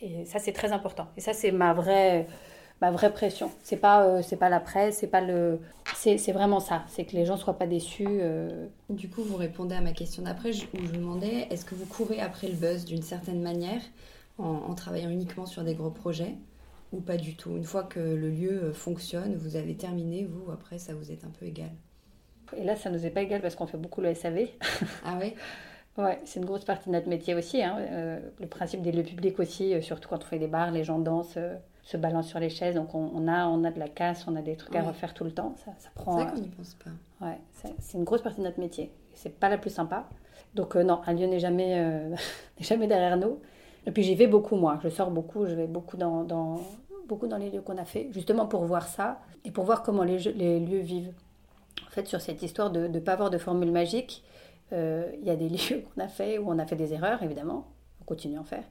Et ça, c'est très important. Et ça, c'est ma vraie, ma vraie pression. C'est pas, euh, c'est pas la presse, c'est pas le, c'est, vraiment ça. C'est que les gens soient pas déçus. Du coup, vous répondez à ma question d'après, où je vous demandais, est-ce que vous courez après le buzz d'une certaine manière en travaillant uniquement sur des gros projets? Ou pas du tout Une fois que le lieu euh, fonctionne, vous avez terminé, vous, après, ça vous est un peu égal Et là, ça nous est pas égal parce qu'on fait beaucoup le SAV. Ah oui Ouais, c'est une grosse partie de notre métier aussi. Hein. Euh, le principe des lieux publics aussi, euh, surtout quand on fait des bars, les gens dansent. se balance sur les chaises. Donc on, a, on a de la casse, on a des trucs à refaire tout le temps. Ça, ça prend. C'est vrai qu'on n'y pense pas. Ouais, c'est une grosse partie de notre métier. C'est pas la plus sympa. Donc non, un lieu n'est jamais, jamais derrière nous. Et puis j'y vais beaucoup moi. Je sors beaucoup, je vais beaucoup dans, dans beaucoup dans les lieux qu'on a fait, justement pour voir ça et pour voir comment les, les lieux vivent. En fait, sur cette histoire de ne pas avoir de formule magique, euh, il y a des lieux qu'on a fait où on a fait des erreurs, évidemment. On continue à en faire.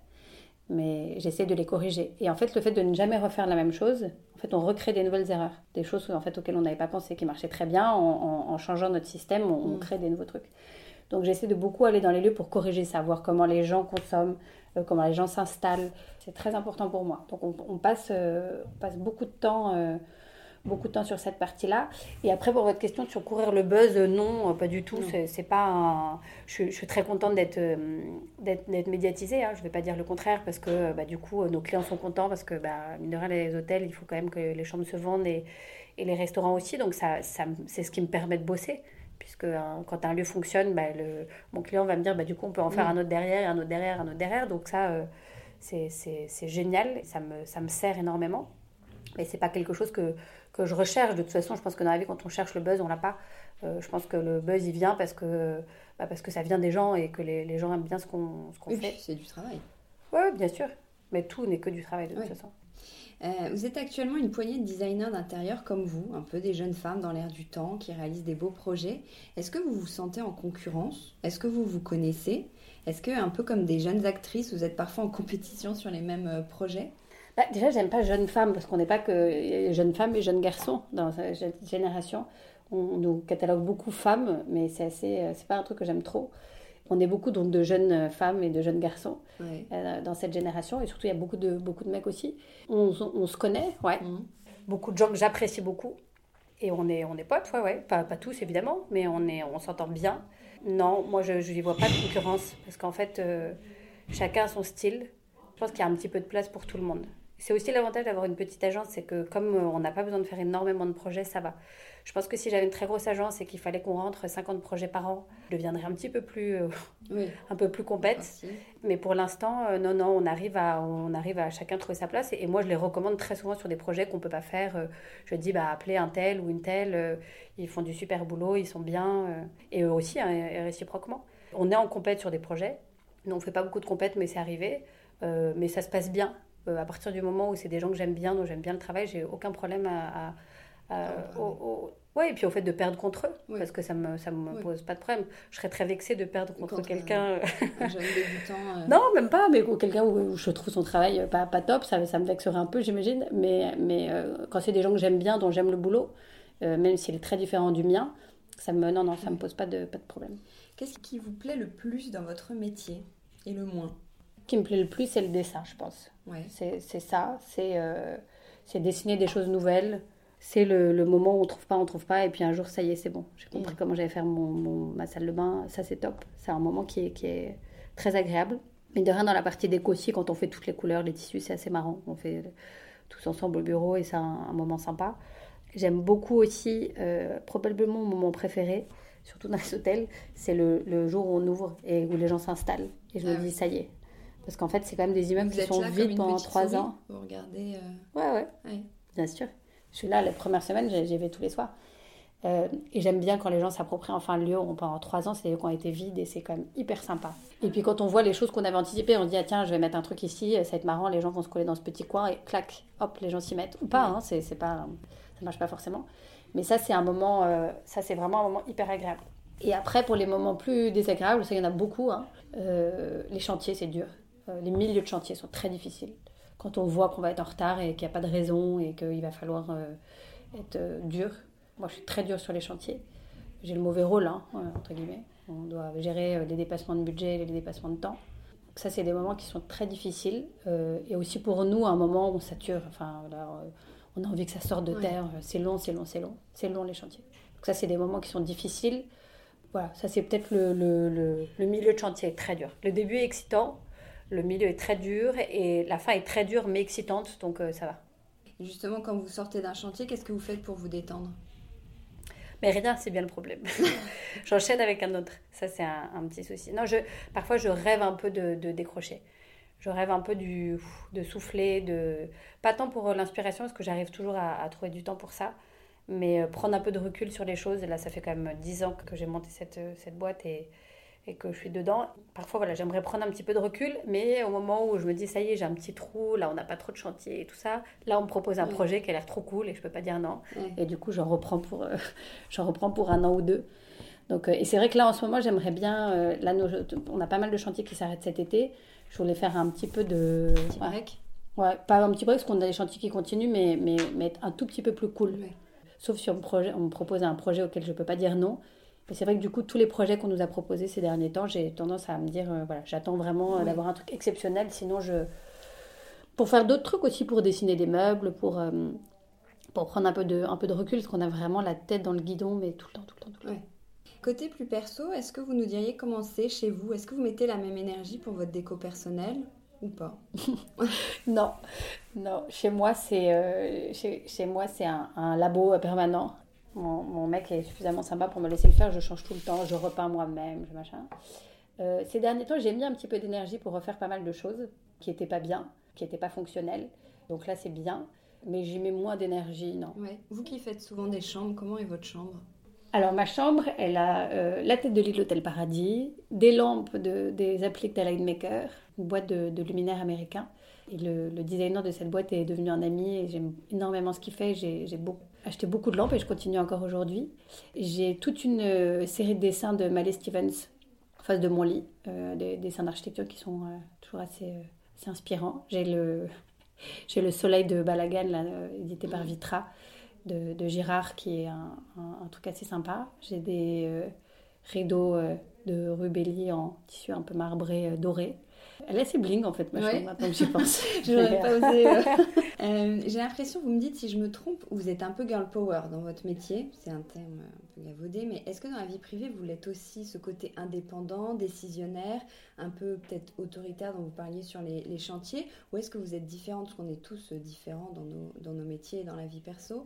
Mais j'essaie de les corriger. Et en fait, le fait de ne jamais refaire la même chose, en fait, on recrée des nouvelles erreurs. Des choses en fait, auxquelles on n'avait pas pensé, qui marchaient très bien. En, changeant notre système, on, mm. crée des nouveaux trucs. Donc j'essaie de beaucoup aller dans les lieux pour corriger ça, voir comment les gens consomment, comment les gens s'installent. C'est très important pour moi. Donc on, passe, euh, on passe beaucoup de temps beaucoup de temps sur cette partie-là. Et après, pour votre question sur courir le buzz, euh, non, euh, pas du tout. C'est pas je, suis très contente d'être euh, d'être médiatisée. Hein. Je ne vais pas dire le contraire parce que bah, du coup, nos clients sont contents parce que, bah, mine de rien, les hôtels, il faut quand même que les chambres se vendent et, et les restaurants aussi. Donc, ça, ça c'est ce qui me permet de bosser. Puisque hein, quand un lieu fonctionne, bah, le, mon client va me dire, bah, du coup, on peut en faire un autre derrière, un autre derrière, un autre derrière. Donc, ça, c'est génial. Ça me, ça me sert énormément. Mais c'est pas quelque chose que, que je recherche. De toute façon, je pense que dans la vie, quand on cherche le buzz, on l'a pas. Euh, je pense que le buzz, il vient parce que, bah, parce que ça vient des gens et que les, les gens aiment bien ce qu'on qu'on fait. c'est du travail. Oui, bien sûr. Mais tout n'est que du travail de toute façon. Euh, vous êtes actuellement une poignée de designers d'intérieur comme vous, un peu des jeunes femmes dans l'air du temps qui réalisent des beaux projets. Est-ce que vous vous sentez en concurrence? Est-ce que vous vous connaissez? Est-ce que, un peu comme des jeunes actrices, vous êtes parfois en compétition sur les mêmes euh, projets? Bah, déjà, j'aime pas jeune femme parce qu'on n'est pas que jeunes femmes et jeunes garçons dans cette génération. On nous catalogue beaucoup femmes, mais c'est assez, euh, c'est pas un truc que j'aime trop. On est beaucoup donc de jeunes femmes et de jeunes garçons euh, dans cette génération, et surtout il y a beaucoup de beaucoup de mecs aussi. On, on se connaît, ouais. Mhm. Beaucoup de gens que j'apprécie beaucoup, et on est on est potes, ouais, ouais. Pas, pas tous évidemment, mais on est on s'entend bien. Non, moi je n'y vois pas de concurrence parce qu'en fait euh, chacun a son style. Je pense qu'il y a un petit peu de place pour tout le monde. C'est aussi l'avantage d'avoir une petite agence, c'est que comme euh, on n'a pas besoin de faire énormément de projets, ça va. Je pense que si j'avais une très grosse agence et qu'il fallait qu'on rentre 50 projets par an, je deviendrais un petit peu plus, euh, un peu plus compète. Mais pour l'instant, euh, non, non, on arrive à, on arrive à chacun trouver sa place. Et, moi, je les recommande très souvent sur des projets qu'on peut pas faire. je dis, bah, appelez un tel ou une telle. ils font du super boulot, ils sont bien. et eux aussi, hein, réciproquement. On est en compète sur des projets. On fait pas beaucoup de compètes, mais c'est arrivé. mais ça se passe bien. Euh, à partir du moment où c'est des gens que j'aime bien, dont j'aime bien le travail, j'ai aucun problème à, ah, ouais, et puis au fait de perdre contre eux, parce que ça me, ça me pose pas de problème. Je serais très vexée de perdre contre, quelqu'un. Euh, euh. Non, même pas, mais quelqu'un où, je trouve son travail pas, pas top, ça, ça me vexerait un peu, j'imagine. Mais, mais quand c'est des gens que j'aime bien, dont j'aime le boulot, même s'il est très différent du mien, ça me, non, non, ça me pose pas de, pas de problème. Qu'est-ce qui vous plaît le plus dans votre métier et le moins? Qui me plaît le plus, c'est le dessin, je pense. Ouais. C'est ça, euh, c'est dessiner des choses nouvelles. C'est le, le, moment où on trouve pas, on trouve pas, et puis un jour, ça y est, c'est bon. J'ai compris mm. comment j'allais faire mon, ma salle de bain, ça c'est top. C'est un moment qui est, qui est très agréable. Mais de rien, dans la partie déco aussi, quand on fait toutes les couleurs, les tissus, c'est assez marrant. On fait tous ensemble au bureau et c'est un, moment sympa. J'aime beaucoup aussi, euh, probablement mon moment préféré, surtout dans les hôtels, c'est le, le, jour où on ouvre et où les gens s'installent. Et je me ah dis, ça y est, parce qu'en fait, c'est quand même des immeubles qui sont vides pendant trois ans. Vous regardez. Euh, ouais, ouais, Bien sûr. Je suis là, les premières semaines, j'y vais tous les soirs. Euh, et j'aime bien quand les gens s'approprient enfin le lieu. Pendant trois ans, c'est des lieux qui ont été vides et c'est quand même hyper sympa. Et puis quand on voit les choses qu'on avait anticipées, on dit ah, tiens, je vais mettre un truc ici, ça va être marrant, les gens vont se coller dans ce petit coin et clac, hop, les gens s'y mettent. Ou pas, hein, c'est, pas, ça marche pas forcément. Mais ça, c'est un moment, euh, ça c'est vraiment un moment hyper agréable. Et après, pour les moments plus désagréables, ça, il y en a beaucoup. Hein. les chantiers, c'est dur. Euh, les milieux de chantier sont très difficiles. Quand on voit qu'on va être en retard et qu'il n'y a pas de raison et qu'il va falloir euh, être euh, dur. Moi, je suis très dure sur les chantiers. J'ai le mauvais rôle, hein, entre guillemets. On doit gérer les dépassements de budget et les dépassements de temps. ça, c'est des moments qui sont très difficiles. et aussi pour nous, un moment où on sature. Enfin, on a envie que ça sorte de terre. C'est long, c'est long, c'est long. C'est long, les chantiers. Donc ça, c'est des moments qui sont difficiles. Voilà, ça, c'est peut-être le, le, le milieu de chantier très dur. Le début est excitant, le milieu est très dur et la fin est très dure mais excitante, donc euh, ça va. Justement, quand vous sortez d'un chantier, qu'est-ce que vous faites pour vous détendre? Mais rien, c'est bien le problème. J'enchaîne avec un autre. Ça, c'est un, petit souci. Non, je, parfois, je rêve un peu de, décrocher. je rêve un peu du, de souffler, de pas tant pour l'inspiration parce que j'arrive toujours à, trouver du temps pour ça, mais euh, prendre un peu de recul sur les choses. Et là, ça fait quand même 10 ans que j'ai monté cette, cette boîte et, et que je suis dedans. Parfois, voilà, j'aimerais prendre un petit peu de recul, mais au moment où je me dis, ça y est, j'ai un petit trou, là, on n'a pas trop de chantier et tout ça, là, on me propose un projet qui a l'air trop cool et je peux pas dire non. Et du coup, j'en reprends, pour, euh, reprends pour un an ou deux. Donc, euh, et c'est vrai que là, en ce moment, j'aimerais bien. Euh, là, on a pas mal de chantiers qui s'arrêtent cet été. Je voulais faire un petit peu de. Petit break Ouais, pas un petit break, parce qu'on a des chantiers qui continuent, mais, mais, mais un tout petit peu plus cool. Sauf si on me, projet, on me propose un projet auquel je peux pas dire non. Mais c'est vrai que du coup, tous les projets qu'on nous a proposés ces derniers temps, j'ai tendance à me dire, euh, voilà, j'attends vraiment d'avoir un truc exceptionnel, sinon je... Pour faire d'autres trucs aussi, pour dessiner des meubles, pour, pour prendre un peu, de, un peu de recul, parce qu'on a vraiment la tête dans le guidon, mais tout le temps, tout le temps, tout le temps. Côté plus perso, est-ce que vous nous diriez comment c'est chez vous? Est-ce que vous mettez la même énergie pour votre déco personnelle ou pas? Non, non. Chez moi, c'est euh, chez, moi c'est un, labo permanent. Mon, mec est suffisamment sympa pour me laisser le faire. Je change tout le temps, je repeins moi-même, je machin. Euh, ces derniers temps, j'ai mis un petit peu d'énergie pour refaire pas mal de choses qui n'étaient pas bien, qui n'étaient pas fonctionnelles. Donc là, c'est bien. Mais j'y mets moins d'énergie, non. Ouais. Vous qui faites souvent des chambres, comment est votre chambre? Alors ma chambre, elle a euh, la tête de lit de l'Hôtel Paradis, des lampes de, des appliques Maker, une boîte de, luminaires américains. Et le, designer de cette boîte est devenu un ami et j'aime énormément ce qu'il fait. J'ai acheté beaucoup de lampes et je continue encore aujourd'hui. J'ai toute une euh, série de dessins de Malé Stevens en face de mon lit, euh, des dessins d'architecture qui sont toujours assez, inspirants. J'ai le, le soleil de Balagan, édité par Vitra de, Girard qui est un, truc assez sympa. J'ai des euh, rideaux euh, de rubelli en tissu un peu marbré euh, doré. Elle est assez bling en fait, ma chambre, maintenant que j'y pense. J'aurais pas osé. J'ai l'impression, vous me dites si je me trompe, vous êtes un peu girl power dans votre métier. C'est un thème un peu gavaudé, mais est-ce que dans la vie privée, vous l'êtes aussi ce côté indépendant, décisionnaire, un peu peut-être autoritaire dont vous parliez sur les, chantiers? Ou est-ce que vous êtes différente, parce qu'on est tous différents dans nos, dans nos métiers et dans la vie perso?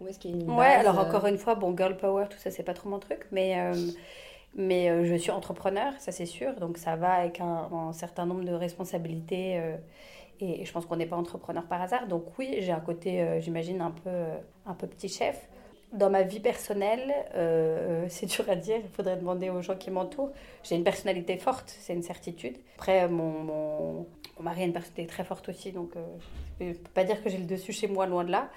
Où est-ce qu'il y a une Ouais, alors euh, encore une fois, bon, girl power, tout ça, c'est pas trop mon truc, mais, euh, mais euh, je suis entrepreneur, ça c'est sûr, donc ça va avec un, certain nombre de responsabilités. et, je pense qu'on n'est pas entrepreneur par hasard. Donc oui, j'ai un côté, j'imagine, un peu, un peu petit chef. Dans ma vie personnelle, c'est dur à dire, il faudrait demander aux gens qui m'entourent. J'ai une personnalité forte, c'est une certitude. Après, mon, mari a une personnalité très forte aussi, donc je ne peux pas dire que j'ai le dessus chez moi, loin de là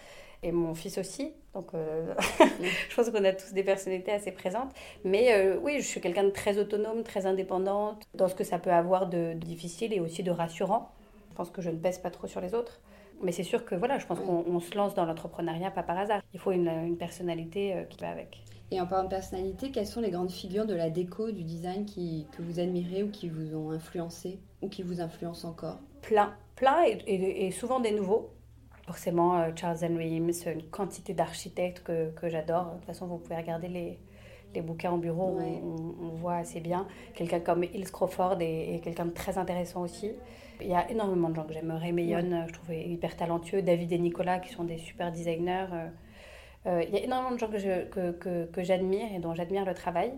et mon fils aussi. Donc, euh, je pense qu'on a tous des personnalités assez présentes. Mais euh, oui, je suis quelqu'un de très autonome, très indépendante, dans ce que ça peut avoir de, difficile et aussi de rassurant. Je pense que je ne pèse pas trop sur les autres. Mais c'est sûr que voilà, je pense qu'on se lance dans l'entrepreneuriat pas par hasard. Il faut une, personnalité euh, qui va avec. Et en parlant de personnalité, quelles sont les grandes figures de la déco, du design qui, que vous admirez ou qui vous ont influencé ou qui vous influencent encore? Plein, plein et souvent des nouveaux forcément euh, Charles Henry Eames, une quantité d'architectes que, que j'adore. De toute façon, vous pouvez regarder les, les bouquins en bureau, on, voit assez bien. Quelqu'un comme Hills Crawford est, quelqu'un de très intéressant aussi. Il y a énormément de gens que j'aime. Ray Mayon, je trouve hyper talentueux. David et Nicolas, qui sont des super designers. Euh, euh, il y a énormément de gens que, que, que, que j'admire et dont j'admire le travail.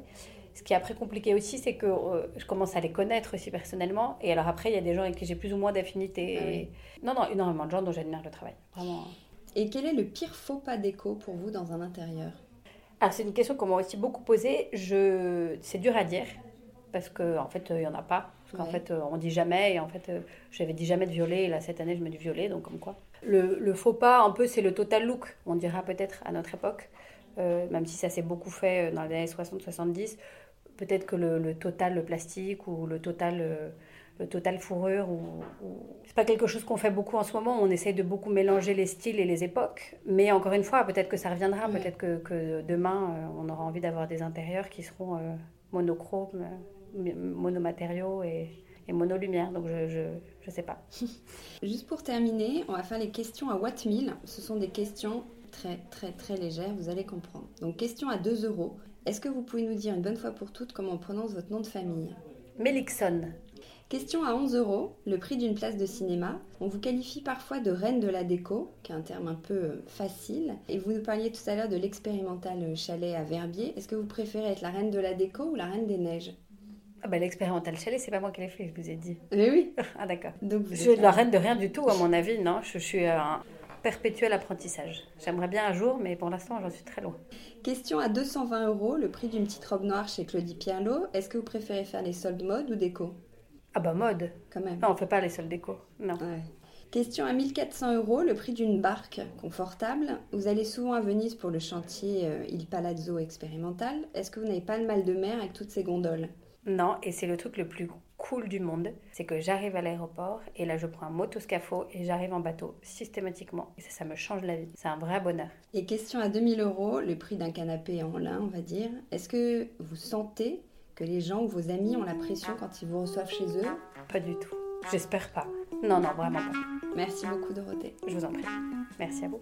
Ce qui est après compliqué aussi, c'est que euh, je commence à les connaître aussi personnellement. Et alors après, il y a des gens avec qui j'ai plus ou moins d'affinité. Ah non, non, énormément de gens dont j'admire le travail. Vraiment. Et quel est le pire faux pas d'écho pour vous dans un intérieur? Ah, c'est une question qu'on m'a aussi beaucoup posée. Je... C'est dur à dire parce qu'en en fait, il n'y en a pas. Parce qu'en fait, euh, on dit jamais. Et en fait, euh, j'avais dit jamais de violet. Et là, cette année, je mets du violet. Donc, comme quoi. Le, le faux pas, un peu, c'est le total look. On dira peut-être à notre époque. même si ça s'est beaucoup fait dans les années 60-70 peut-être que le, total le plastique ou le total, euh, le total fourrure, ou, c'est pas quelque chose qu'on fait beaucoup en ce moment. On essaye de beaucoup mélanger les styles et les époques. Mais encore une fois, peut-être que ça reviendra. Peut-être que, que, demain, euh, on aura envie d'avoir des intérieurs qui seront euh, monochromes, monomatériaux et, et monolumière. Donc je, je, je sais pas. Juste pour terminer, on va faire les questions à Watt 1000. Ce sont des questions très très très légères, vous allez comprendre. Donc question à 2 euros. Est-ce que vous pouvez nous dire une bonne fois pour toutes comment on prononce votre nom de famille? Melixon. Question à 11 euros, le prix d'une place de cinéma. On vous qualifie parfois de reine de la déco, qui est un terme un peu euh, facile. Et vous nous parliez tout à l'heure de l'expérimental chalet à Verbier. Est-ce que vous préférez être la reine de la déco ou la reine des neiges? Ah bah, L'expérimental chalet, c'est pas moi qui l'ai fait, je vous ai dit. Mais oui. ah d'accord. Donc je suis la reine de rien du tout, à mon avis, non. Je, suis un perpétuel apprentissage. J'aimerais bien un jour, mais pour l'instant, j'en suis très loin. Question à 220 euros, le prix d'une petite robe noire chez Claudie Pierlot. Est-ce que vous préférez faire les soldes mode ou déco? Ah bah mode. Quand même. Non, on fait pas les soldes déco, non. Question à 1400 euros, le prix d'une barque confortable. Vous allez souvent à Venise pour le chantier euh, Il Palazzo expérimental. Est-ce que vous n'avez pas le mal de mer avec toutes ces gondoles? Non, et c'est le truc le plus cool du monde. C'est que j'arrive à l'aéroport et là je prends un motoscafo et j'arrive en bateau systématiquement. Et ça, ça me change la vie. C'est un vrai bonheur. Et question à 2000 euros, le prix d'un canapé en lin, on va dire. Est-ce que vous sentez que les gens ou vos amis ont la pression quand ils vous reçoivent chez eux? Pas du tout. J'espère pas. Non, non, vraiment pas. Merci beaucoup, Dorothée. Je vous en prie. Merci à vous.